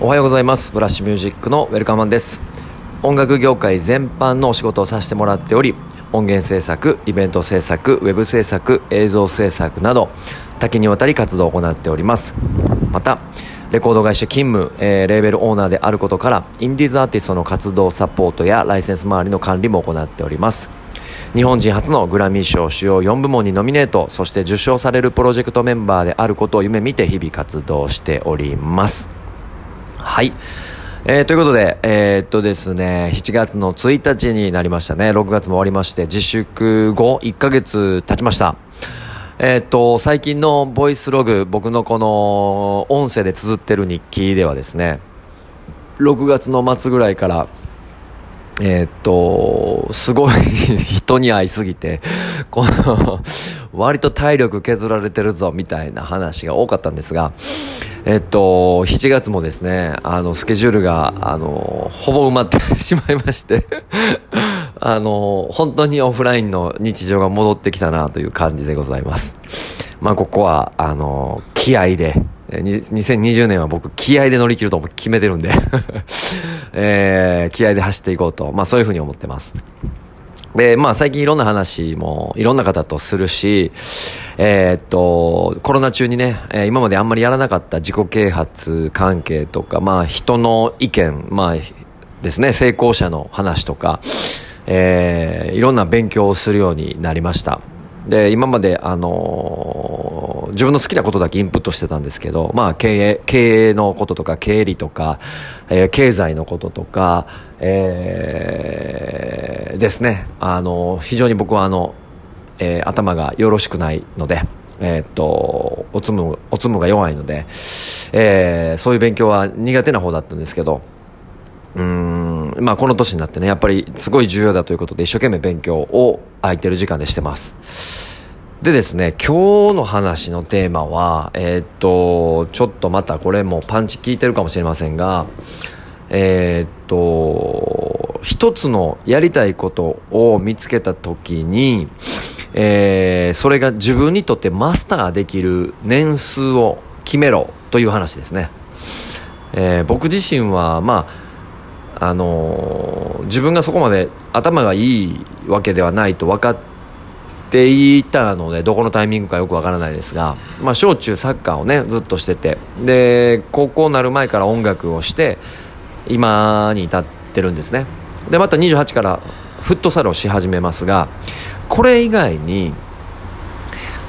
おはようございます。ブラッシュミュージックのウェルカマンです。音楽業界全般のお仕事をさせてもらっており音源制作イベント制作ウェブ制作映像制作など多岐にわたり活動を行っております。またレコード会社勤務、えー、レーベルオーナーであることからインディーズアーティストの活動サポートやライセンス周りの管理も行っております。日本人初のグラミー賞主要4部門にノミネートそして受賞されるプロジェクトメンバーであることを夢見て日々活動しております。はい。えー、ということで、えー、っとですね、7月の1日になりましたね。6月も終わりまして、自粛後1ヶ月経ちました。えー、っと、最近のボイスログ、僕のこの音声で綴ってる日記ではですね、6月の末ぐらいから、え、っと、すごい人に会いすぎて、この割と体力削られてるぞ、みたいな話が多かったんですが、えっと、7月もですね、あの、スケジュールが、あの、ほぼ埋まってしまいまして あの、本当にオフラインの日常が戻ってきたなという感じでございます。まあ、ここは、あの、気合で、2020年は僕気合で乗り切ると決めてるんで えー、気合で走っていこうと、まあそういうふうに思ってます。で、まあ最近いろんな話もいろんな方とするし、えー、っと、コロナ中にね、え、今まであんまりやらなかった自己啓発関係とか、まあ人の意見、まあですね、成功者の話とか、えー、いろんな勉強をするようになりました。で、今まで、あのー、自分の好きなことだけインプットしてたんですけど、まあ、経営、経営のこととか、経理とか、えー、経済のこととか、えー、ですね。あの、非常に僕はあの、えー、頭がよろしくないので、えー、っと、おつむ、おつむが弱いので、えー、そういう勉強は苦手な方だったんですけど、うーん、まあこの年になってね、やっぱりすごい重要だということで一生懸命勉強を空いてる時間でしてます。でですね、今日の話のテーマは、えー、っと、ちょっとまたこれもパンチ効いてるかもしれませんが、えー、っと、一つのやりたいことを見つけたときに、えー、それが自分にとってマスターできる年数を決めろという話ですね。えー、僕自身は、まあ、あのー、自分がそこまで頭がいいわけではないと分かってっていたので、どこのタイミングかよくわからないですが、まあ、小中サッカーをね、ずっとしてて、で、高校になる前から音楽をして、今に至ってるんですね。で、また28からフットサルをし始めますが、これ以外に、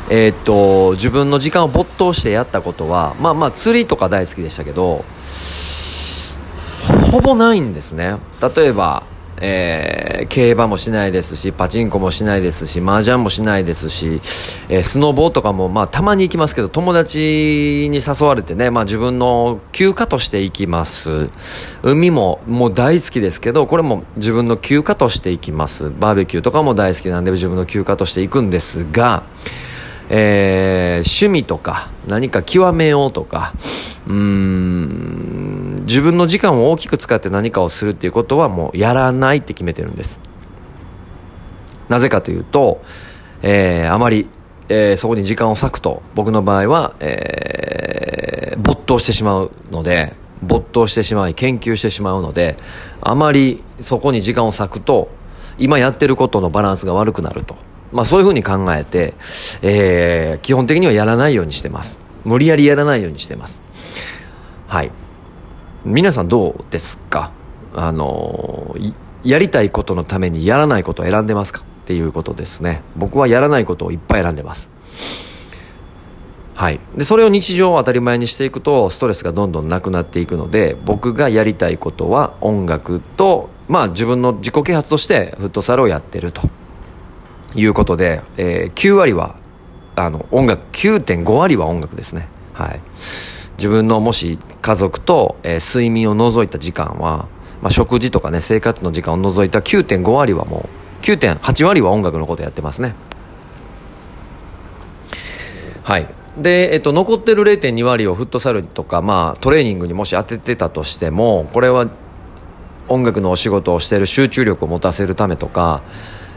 えー、っと、自分の時間を没頭してやったことは、まあまあ釣りとか大好きでしたけど、ほぼないんですね。例えば、えー、競馬もしないですし、パチンコもしないですし、麻雀もしないですし、えー、スノボーとかも、まあ、たまに行きますけど、友達に誘われてね、まあ、自分の休暇として行きます。海も、もう大好きですけど、これも自分の休暇として行きます。バーベキューとかも大好きなんで、自分の休暇として行くんですが、えー、趣味とか、何か極めようとか、うーん、自分の時間を大きく使って何かをするっていうことはもうやらないって決めてるんです。なぜかというと、えー、あまり、えー、そこに時間を割くと、僕の場合は、えー、没頭してしまうので、没頭してしまい、研究してしまうので、あまりそこに時間を割くと、今やってることのバランスが悪くなると。まあそういうふうに考えて、えー、基本的にはやらないようにしてます。無理やりやらないようにしてます。はい。皆さんどうですか？あのやりたいことのためにやらないことを選んでますか？っていうことですね。僕はやらないことをいっぱい選んでます。はい。で、それを日常を当たり前にしていくと、ストレスがどんどんなくなっていくので、僕がやりたいことは音楽と、まあ自分の自己啓発としてフットサルをやってると。いうことで、えー、9割は、あの、音楽、9.5割は音楽ですね。はい。自分のもし家族と、えー、睡眠を除いた時間は、まあ、食事とかね、生活の時間を除いた9.5割はもう、9.8割は音楽のことやってますね。はい。で、えっと、残ってる0.2割をフットサルとか、まあ、トレーニングにもし当ててたとしても、これは音楽のお仕事をしてる集中力を持たせるためとか、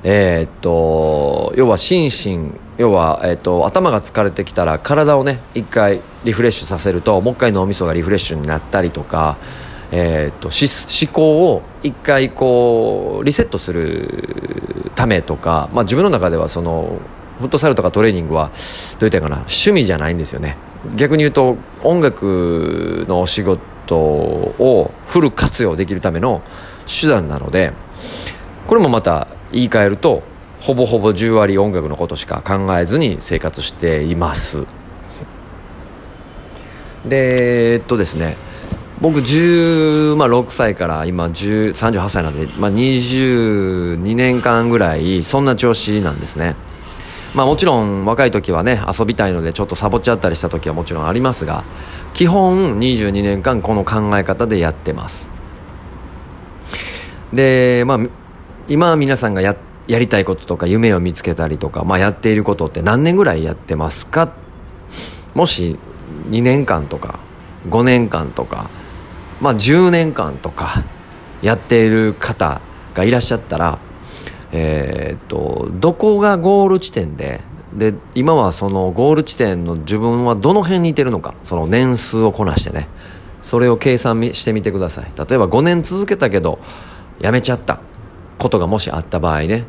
えー、っと要は心身要は、えー、っと頭が疲れてきたら体をね一回リフレッシュさせるともう一回脳みそがリフレッシュになったりとか、えー、っと思考を一回こうリセットするためとか、まあ、自分の中ではそのフットサルとかトレーニングはどう言ったかな趣味じゃないんですよね。逆に言うと音楽のお仕事をフル活用できるための手段なのでこれもまた言い換えるとほぼほぼ10割音楽のことしか考えずに生活しています。でえっとですね僕16歳から今38歳なんで、まあ、22年間ぐらいそんな調子なんですね。まあもちろん若い時はね遊びたいのでちょっとサボっちゃったりした時はもちろんありますが基本22年間この考え方でやってます。でまあ今皆さんがややりたいこととか夢を見つけたりとか、まあ、やっていることって何年ぐらいやってますか？もし2年間とか5年間とかまあ10年間とかやっている方がいらっしゃったらえー、っとどこがゴール地点でで今はそのゴール地点の自分はどの辺にいてるのかその年数をこなしてねそれを計算してみてください。例えば5年続けたけどやめちゃった。ことがもしあった場合ね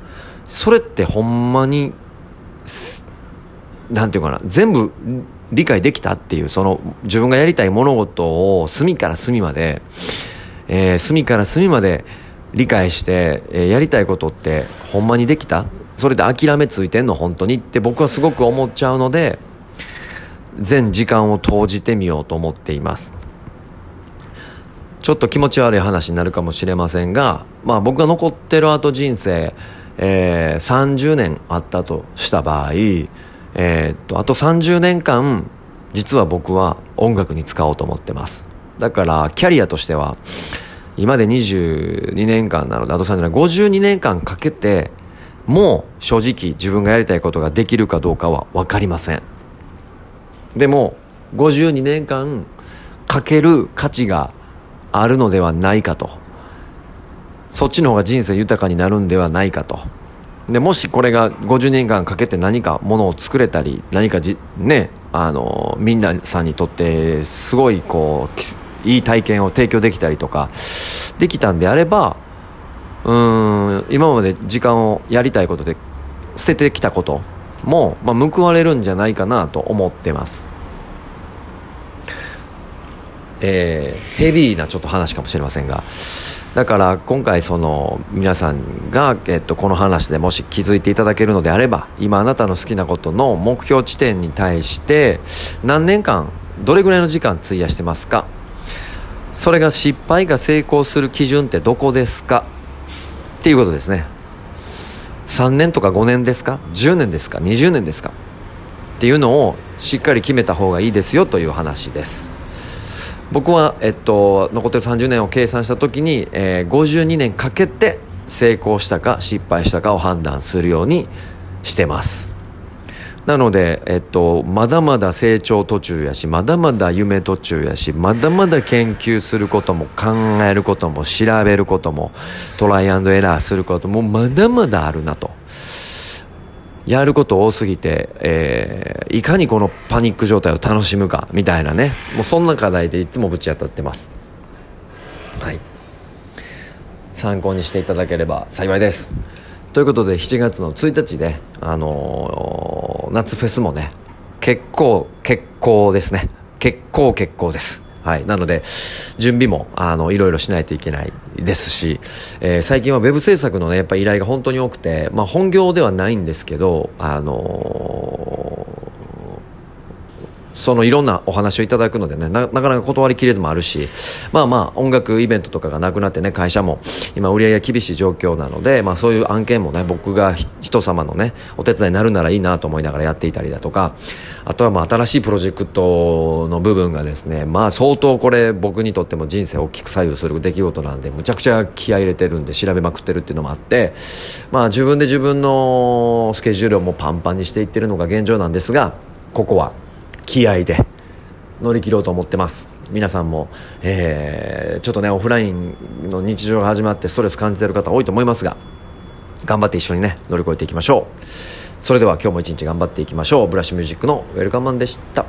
それってほんまになんていうかな全部理解できたっていうその自分がやりたい物事を隅から隅まで、えー、隅から隅まで理解して、えー、やりたいことってほんまにできた？それで諦めついてんの？本当にって僕はすごく思っちゃうので全時間を投じてみようと思っています。ちょっと気持ち悪い話になるかもしれませんが、まあ僕が残ってる後人生、えー、30年あったとした場合、えー、っと、あと30年間、実は僕は音楽に使おうと思ってます。だから、キャリアとしては、今で22年間なので、あと30年、52年間かけて、もう正直自分がやりたいことができるかどうかはわかりません。でも、52年間かける価値があるのではないかと。そっちの方が人生豊かになるんではないかと。で、もしこれが50年間かけて何かものを作れたり、何かじ、ね、あの、みんなさんにとってすごいこう、いい体験を提供できたりとか、できたんであれば、うん、今まで時間をやりたいことで捨ててきたことも、まあ、報われるんじゃないかなと思ってます。えー、ヘビーなちょっと話かもしれませんが。だから今回その皆さんが、えっと、この話でもし気づいていただけるのであれば今あなたの好きなことの目標地点に対して何年間どれぐらいの時間費やしてますか？それが失敗が成功する基準ってどこですか？っていうことですね。3年とか5年ですか？10年ですか？20年ですか？っていうのをしっかり決めた方がいいですよという話です。僕は、えっと、残ってる30年を計算した時に、えー、52年かけて成功したか失敗したかを判断するようにしてます。なので、えっと、まだまだ成長途中やしまだまだ夢途中やしまだまだ研究することも考えることも調べることもトライアンドエラーすることもまだまだあるなと。やること多すぎて、えー、いかにこのパニック状態を楽しむかみたいなね。もうそんな課題でいつもぶち当たってます。はい。参考にしていただければ幸いです。ということで7月の1日で、あのー、夏フェスもね結構結構ですね。結構結構です。はい。なので、準備も、あの、いろいろしないといけない。ですし、えー、最近は web 制作のね、やっぱ依頼が本当に多くて、まあ本業ではないんですけど、あのーそのいろんなお話をいただくのでねなかなか断りきれずもあるしまあまあ音楽イベントとかがなくなってね会社も今売り上げが厳しい状況なので、まあ、そういう案件もね僕が人様のねお手伝いになるならいいなと思いながらやっていたりだとかあとはまあ新しいプロジェクトの部分がですねまあ相当これ僕にとっても人生を大きく左右する出来事なんでむちゃくちゃ気合い入れてるんで調べまくってるっていうのもあってまあ自分で自分のスケジュールをもうパンパンにしていってるのが現状なんですがここは気合で乗り切ろうと思ってます。皆さんも、えー、ちょっとねオフラインの日常が始まってストレス感じてる方多いと思いますが頑張って一緒にね乗り越えていきましょう。それでは今日も一日頑張っていきましょう。ブラッシュミュージックのウェルカムマンでした。